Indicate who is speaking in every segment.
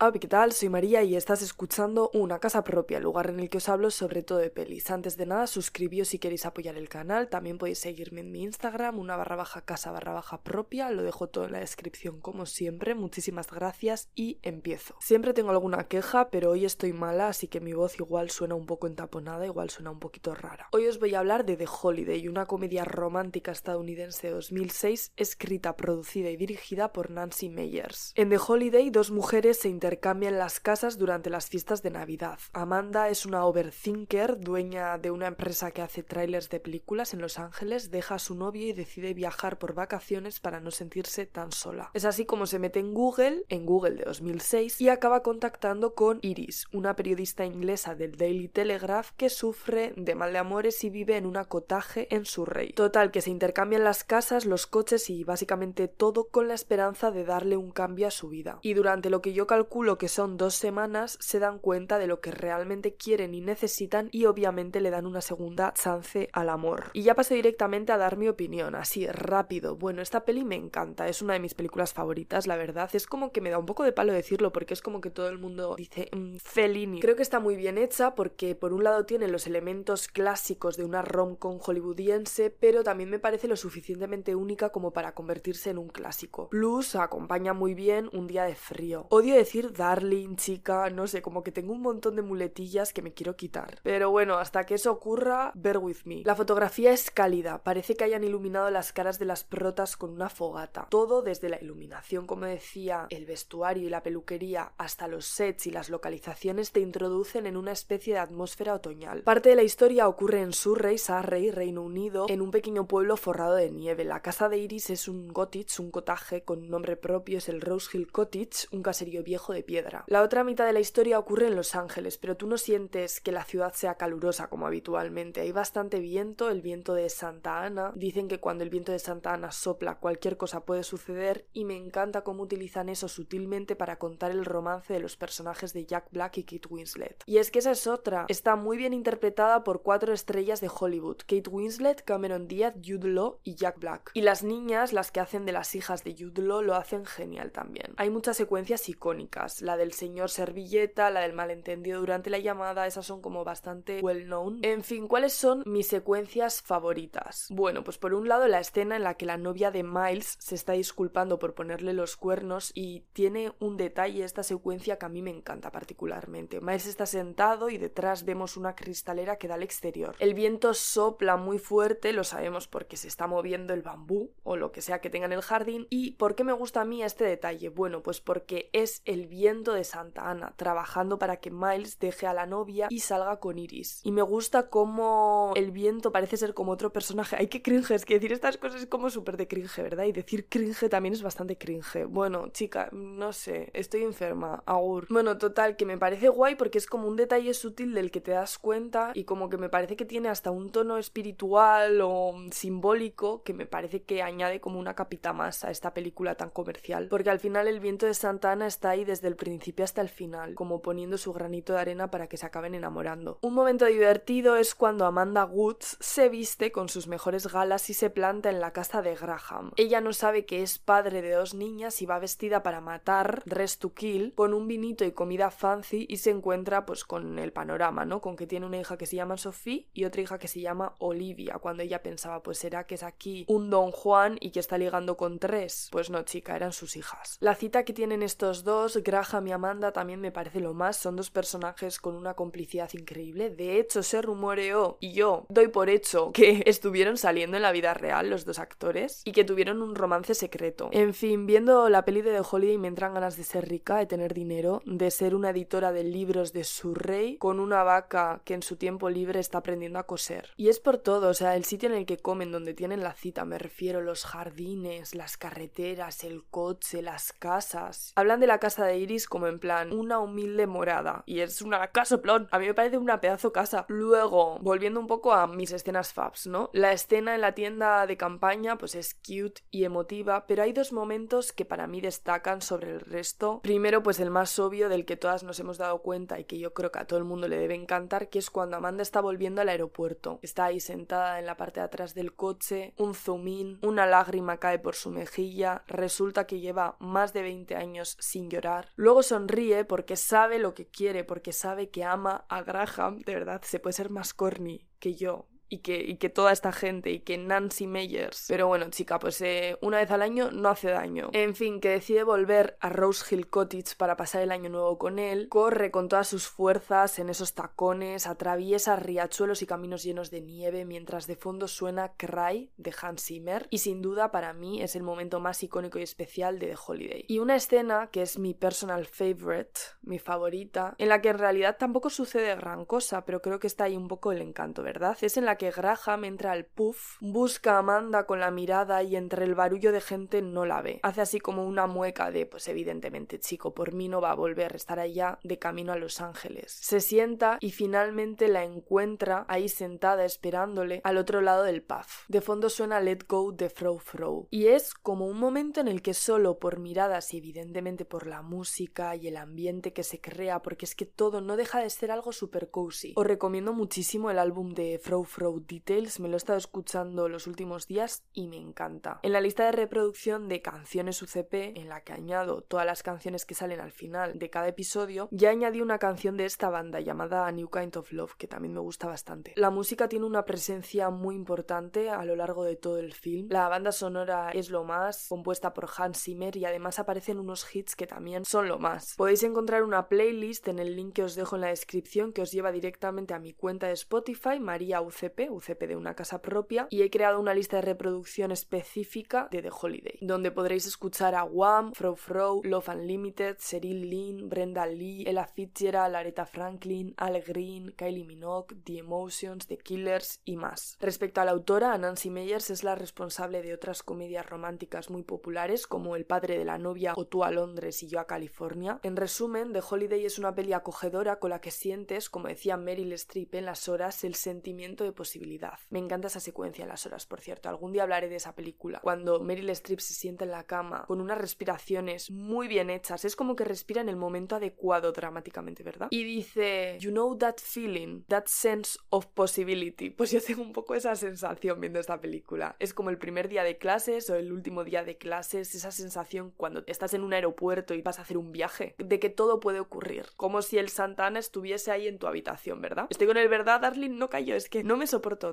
Speaker 1: Hola, ¿qué tal? Soy María y estás escuchando Una Casa Propia, el lugar en el que os hablo sobre todo de pelis. Antes de nada, suscribíos si queréis apoyar el canal. También podéis seguirme en mi Instagram, una barra baja casa barra baja propia. Lo dejo todo en la descripción como siempre. Muchísimas gracias y empiezo. Siempre tengo alguna queja, pero hoy estoy mala, así que mi voz igual suena un poco entaponada, igual suena un poquito rara. Hoy os voy a hablar de The Holiday, una comedia romántica estadounidense de 2006, escrita, producida y dirigida por Nancy Meyers. En The Holiday, dos mujeres se interpretan intercambian las casas durante las fiestas de Navidad. Amanda es una overthinker, dueña de una empresa que hace trailers de películas en Los Ángeles, deja a su novio y decide viajar por vacaciones para no sentirse tan sola. Es así como se mete en Google, en Google de 2006, y acaba contactando con Iris, una periodista inglesa del Daily Telegraph que sufre de mal de amores y vive en un acotaje en Surrey. Total, que se intercambian las casas, los coches y básicamente todo con la esperanza de darle un cambio a su vida. Y durante lo que yo calculo lo que son dos semanas se dan cuenta de lo que realmente quieren y necesitan y obviamente le dan una segunda chance al amor. Y ya paso directamente a dar mi opinión, así rápido. Bueno, esta peli me encanta, es una de mis películas favoritas, la verdad. Es como que me da un poco de palo decirlo porque es como que todo el mundo dice mmm, Fellini. Creo que está muy bien hecha porque por un lado tiene los elementos clásicos de una rom-com hollywoodiense, pero también me parece lo suficientemente única como para convertirse en un clásico. Plus acompaña muy bien un día de frío. Odio decir darling, chica, no sé, como que tengo un montón de muletillas que me quiero quitar. Pero bueno, hasta que eso ocurra, bear with me. La fotografía es cálida, parece que hayan iluminado las caras de las protas con una fogata. Todo desde la iluminación, como decía, el vestuario y la peluquería, hasta los sets y las localizaciones te introducen en una especie de atmósfera otoñal. Parte de la historia ocurre en Surrey, Surrey, Reino Unido, en un pequeño pueblo forrado de nieve. La casa de Iris es un cottage, un cotaje con nombre propio, es el Rose Hill Cottage, un caserío viejo de piedra. La otra mitad de la historia ocurre en Los Ángeles, pero tú no sientes que la ciudad sea calurosa como habitualmente. Hay bastante viento, el viento de Santa Ana. Dicen que cuando el viento de Santa Ana sopla cualquier cosa puede suceder y me encanta cómo utilizan eso sutilmente para contar el romance de los personajes de Jack Black y Kate Winslet. Y es que esa es otra. Está muy bien interpretada por cuatro estrellas de Hollywood. Kate Winslet, Cameron Diaz, Jude Law y Jack Black. Y las niñas, las que hacen de las hijas de Jude Law, lo hacen genial también. Hay muchas secuencias icónicas la del señor servilleta, la del malentendido durante la llamada, esas son como bastante well known. En fin, ¿cuáles son mis secuencias favoritas? Bueno, pues por un lado la escena en la que la novia de Miles se está disculpando por ponerle los cuernos y tiene un detalle esta secuencia que a mí me encanta particularmente. Miles está sentado y detrás vemos una cristalera que da al exterior. El viento sopla muy fuerte, lo sabemos porque se está moviendo el bambú o lo que sea que tenga en el jardín. ¿Y por qué me gusta a mí este detalle? Bueno, pues porque es el viento de Santa Ana, trabajando para que Miles deje a la novia y salga con Iris. Y me gusta cómo el viento parece ser como otro personaje. Ay, qué cringe, es que decir estas cosas es como súper de cringe, ¿verdad? Y decir cringe también es bastante cringe. Bueno, chica, no sé, estoy enferma, agur. Bueno, total, que me parece guay porque es como un detalle sutil del que te das cuenta y como que me parece que tiene hasta un tono espiritual o simbólico que me parece que añade como una capita más a esta película tan comercial. Porque al final el viento de Santa Ana está ahí el principio hasta el final, como poniendo su granito de arena para que se acaben enamorando. Un momento divertido es cuando Amanda Woods se viste con sus mejores galas y se planta en la casa de Graham. Ella no sabe que es padre de dos niñas y va vestida para matar, rest to kill, con un vinito y comida fancy y se encuentra pues con el panorama, ¿no? Con que tiene una hija que se llama Sophie y otra hija que se llama Olivia, cuando ella pensaba pues será que es aquí un don Juan y que está ligando con tres. Pues no, chica, eran sus hijas. La cita que tienen estos dos, Graham y Amanda también me parece lo más, son dos personajes con una complicidad increíble. De hecho, se rumoreó, y yo doy por hecho, que estuvieron saliendo en la vida real los dos actores y que tuvieron un romance secreto. En fin, viendo la peli de The Holiday me entran ganas de ser rica, de tener dinero, de ser una editora de libros de su rey con una vaca que en su tiempo libre está aprendiendo a coser. Y es por todo, o sea, el sitio en el que comen, donde tienen la cita, me refiero, los jardines, las carreteras, el coche, las casas. Hablan de la casa de como en plan una humilde morada. Y es una casa plon. A mí me parece una pedazo casa. Luego, volviendo un poco a mis escenas faps, ¿no? La escena en la tienda de campaña pues es cute y emotiva, pero hay dos momentos que para mí destacan sobre el resto. Primero, pues el más obvio del que todas nos hemos dado cuenta y que yo creo que a todo el mundo le debe encantar, que es cuando Amanda está volviendo al aeropuerto. Está ahí sentada en la parte de atrás del coche, un zoom in, una lágrima cae por su mejilla, resulta que lleva más de 20 años sin Luego sonríe porque sabe lo que quiere, porque sabe que ama a Graham, de verdad, se puede ser más corny que yo y que, y que toda esta gente y que Nancy Meyers. Pero bueno, chica, pues eh, una vez al año no hace daño. En fin, que decide volver a Rose Hill Cottage para pasar el año nuevo con él, corre con todas sus fuerzas en esos tacones, atraviesa riachuelos y caminos llenos de nieve mientras de fondo suena Cry de Hans Zimmer y sin duda para mí es el momento más icónico y especial de The Holiday. Y una escena que es mi personal favorite, mi favorita, en la que en realidad tampoco sucede gran cosa, pero creo que está ahí un poco el encanto, ¿verdad? Es en la que Graham entra al puff, busca a Amanda con la mirada y entre el barullo de gente no la ve. Hace así como una mueca de, pues evidentemente, chico, por mí no va a volver, estar allá de camino a Los Ángeles. Se sienta y finalmente la encuentra ahí sentada esperándole al otro lado del puff. De fondo suena Let Go de Fro Fro. Y es como un momento en el que solo por miradas y evidentemente por la música y el ambiente que se crea, porque es que todo no deja de ser algo super cozy. Os recomiendo muchísimo el álbum de Fro Details, me lo he estado escuchando los últimos días y me encanta. En la lista de reproducción de canciones UCP, en la que añado todas las canciones que salen al final de cada episodio, ya añadí una canción de esta banda llamada New Kind of Love, que también me gusta bastante. La música tiene una presencia muy importante a lo largo de todo el film. La banda sonora es lo más, compuesta por Hans Zimmer y además aparecen unos hits que también son lo más. Podéis encontrar una playlist en el link que os dejo en la descripción que os lleva directamente a mi cuenta de Spotify, María UCP UCP, de una casa propia, y he creado una lista de reproducción específica de The Holiday, donde podréis escuchar a Wham, Fro Fro, Love Unlimited, Cyril Lynn, Brenda Lee, Ella Fitzgerald, Aretha Franklin, Al Green, Kylie Minogue, The Emotions, The Killers y más. Respecto a la autora, Nancy Meyers es la responsable de otras comedias románticas muy populares como El padre de la novia o Tú a Londres y yo a California. En resumen, The Holiday es una peli acogedora con la que sientes, como decía Meryl Streep en las horas, el sentimiento de. Me encanta esa secuencia en las horas, por cierto. Algún día hablaré de esa película. Cuando Meryl Streep se sienta en la cama con unas respiraciones muy bien hechas. Es como que respira en el momento adecuado dramáticamente, ¿verdad? Y dice, You know that feeling, that sense of possibility. Pues yo tengo un poco esa sensación viendo esta película. Es como el primer día de clases o el último día de clases, esa sensación cuando estás en un aeropuerto y vas a hacer un viaje, de que todo puede ocurrir. Como si el Santana estuviese ahí en tu habitación, ¿verdad? Estoy con el verdad, Darling, no cayó, es que no me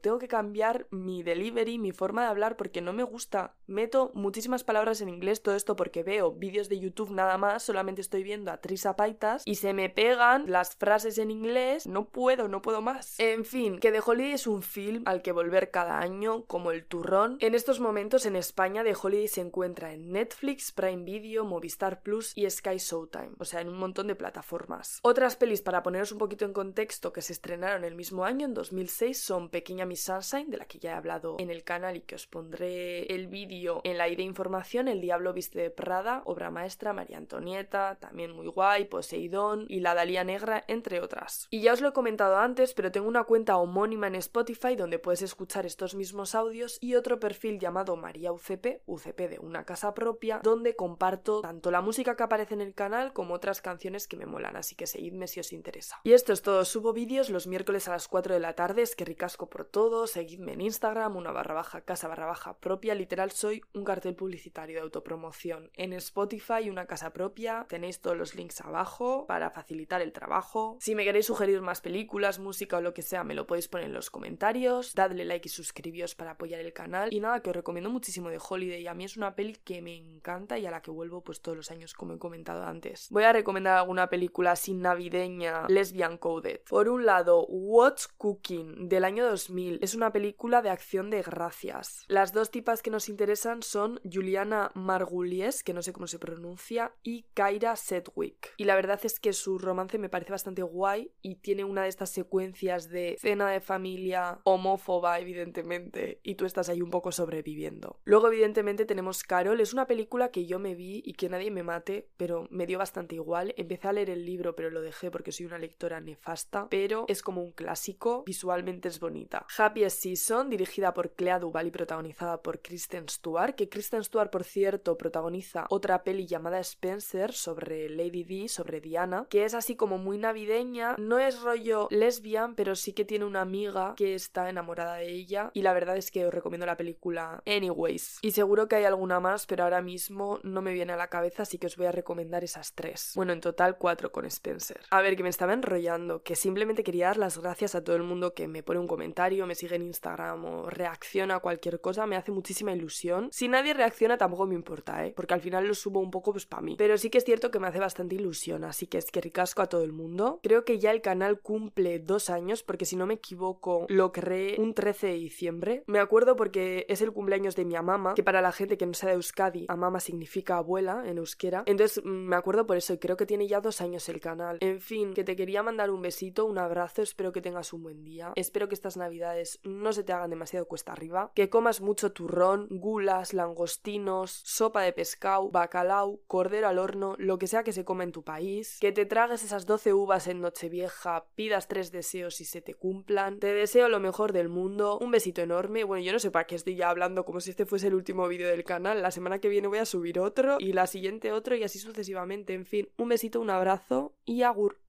Speaker 1: Tengo que cambiar mi delivery, mi forma de hablar, porque no me gusta. Meto muchísimas palabras en inglés, todo esto porque veo vídeos de YouTube nada más, solamente estoy viendo a Trisa Paitas y se me pegan las frases en inglés. No puedo, no puedo más. En fin, que The Holiday es un film al que volver cada año, como el turrón. En estos momentos en España, The Holiday se encuentra en Netflix, Prime Video, Movistar Plus y Sky Showtime, o sea, en un montón de plataformas. Otras pelis para poneros un poquito en contexto que se estrenaron el mismo año, en 2006, son Pequeña Miss Sunshine, de la que ya he hablado en el canal y que os pondré el vídeo en la ID información, El Diablo Viste de Prada, obra maestra, María Antonieta, también muy guay, Poseidón y La Dalía Negra, entre otras. Y ya os lo he comentado antes, pero tengo una cuenta homónima en Spotify donde puedes escuchar estos mismos audios y otro perfil llamado María UCP, UCP de una casa propia, donde comparto tanto la música que aparece en el canal como otras canciones que me molan, así que seguidme si os interesa. Y esto es todo, subo vídeos los miércoles a las 4 de la tarde, es que por todo, seguidme en Instagram, una barra baja casa barra baja propia, literal soy un cartel publicitario de autopromoción. En Spotify una casa propia, tenéis todos los links abajo para facilitar el trabajo. Si me queréis sugerir más películas, música o lo que sea, me lo podéis poner en los comentarios, dadle like y suscribíos para apoyar el canal. Y nada, que os recomiendo muchísimo de Holiday, a mí es una peli que me encanta y a la que vuelvo pues todos los años como he comentado antes. Voy a recomendar alguna película sin navideña, lesbian coded. Por un lado, What's Cooking del año 2000. Es una película de acción de gracias. Las dos tipas que nos interesan son Juliana Margulies, que no sé cómo se pronuncia, y Kyra Sedgwick. Y la verdad es que su romance me parece bastante guay y tiene una de estas secuencias de cena de familia homófoba, evidentemente, y tú estás ahí un poco sobreviviendo. Luego, evidentemente, tenemos Carol. Es una película que yo me vi y que nadie me mate, pero me dio bastante igual. Empecé a leer el libro, pero lo dejé porque soy una lectora nefasta, pero es como un clásico. Visualmente es bonito bonita. Happiest Season, dirigida por Clea Duval y protagonizada por Kristen Stewart, que Kristen Stewart, por cierto, protagoniza otra peli llamada Spencer sobre Lady D, sobre Diana, que es así como muy navideña, no es rollo lesbian, pero sí que tiene una amiga que está enamorada de ella y la verdad es que os recomiendo la película anyways. Y seguro que hay alguna más, pero ahora mismo no me viene a la cabeza, así que os voy a recomendar esas tres. Bueno, en total cuatro con Spencer. A ver, que me estaba enrollando, que simplemente quería dar las gracias a todo el mundo que me pone un comentario, me sigue en Instagram o reacciona a cualquier cosa, me hace muchísima ilusión. Si nadie reacciona tampoco me importa, ¿eh? Porque al final lo subo un poco pues para mí. Pero sí que es cierto que me hace bastante ilusión, así que es que ricasco a todo el mundo. Creo que ya el canal cumple dos años, porque si no me equivoco, lo creé un 13 de diciembre. Me acuerdo porque es el cumpleaños de mi mamá, que para la gente que no sea de Euskadi, amama significa abuela en euskera. Entonces mm, me acuerdo por eso y creo que tiene ya dos años el canal. En fin, que te quería mandar un besito, un abrazo, espero que tengas un buen día. Espero que navidades no se te hagan demasiado cuesta arriba, que comas mucho turrón, gulas, langostinos, sopa de pescado, bacalao, cordero al horno, lo que sea que se come en tu país, que te tragues esas 12 uvas en Nochevieja, pidas tres deseos y se te cumplan. Te deseo lo mejor del mundo, un besito enorme. Bueno, yo no sé para qué estoy ya hablando como si este fuese el último vídeo del canal. La semana que viene voy a subir otro y la siguiente otro y así sucesivamente. En fin, un besito, un abrazo y agur.